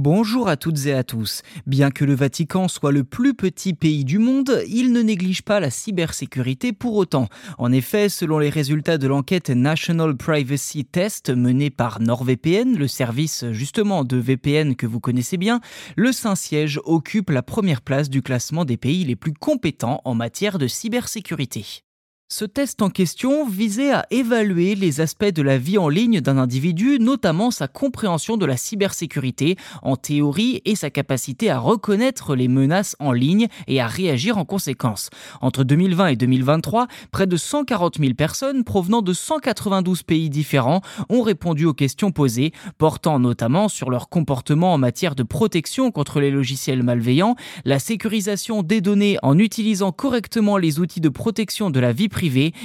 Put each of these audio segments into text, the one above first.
Bonjour à toutes et à tous. Bien que le Vatican soit le plus petit pays du monde, il ne néglige pas la cybersécurité pour autant. En effet, selon les résultats de l'enquête National Privacy Test menée par NordVPN, le service justement de VPN que vous connaissez bien, le Saint-Siège occupe la première place du classement des pays les plus compétents en matière de cybersécurité. Ce test en question visait à évaluer les aspects de la vie en ligne d'un individu, notamment sa compréhension de la cybersécurité en théorie et sa capacité à reconnaître les menaces en ligne et à réagir en conséquence. Entre 2020 et 2023, près de 140 000 personnes provenant de 192 pays différents ont répondu aux questions posées, portant notamment sur leur comportement en matière de protection contre les logiciels malveillants, la sécurisation des données en utilisant correctement les outils de protection de la vie privée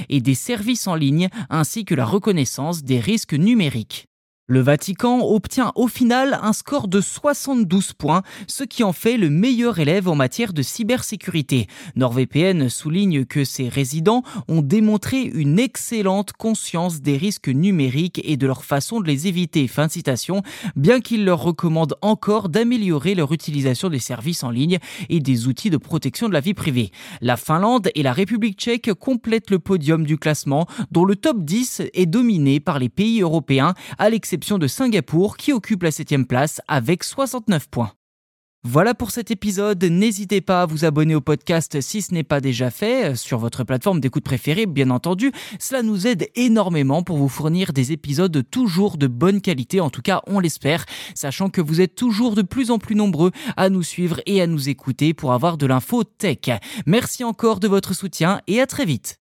et des services en ligne, ainsi que la reconnaissance des risques numériques. Le Vatican obtient au final un score de 72 points, ce qui en fait le meilleur élève en matière de cybersécurité. NordVPN souligne que ses résidents ont démontré une excellente conscience des risques numériques et de leur façon de les éviter. Fin de citation, bien qu'il leur recommande encore d'améliorer leur utilisation des services en ligne et des outils de protection de la vie privée. La Finlande et la République tchèque complètent le podium du classement, dont le top 10 est dominé par les pays européens, à l'exception de Singapour qui occupe la 7 place avec 69 points. Voilà pour cet épisode. N'hésitez pas à vous abonner au podcast si ce n'est pas déjà fait euh, sur votre plateforme d'écoute préférée, bien entendu. Cela nous aide énormément pour vous fournir des épisodes toujours de bonne qualité, en tout cas on l'espère, sachant que vous êtes toujours de plus en plus nombreux à nous suivre et à nous écouter pour avoir de l'info tech. Merci encore de votre soutien et à très vite.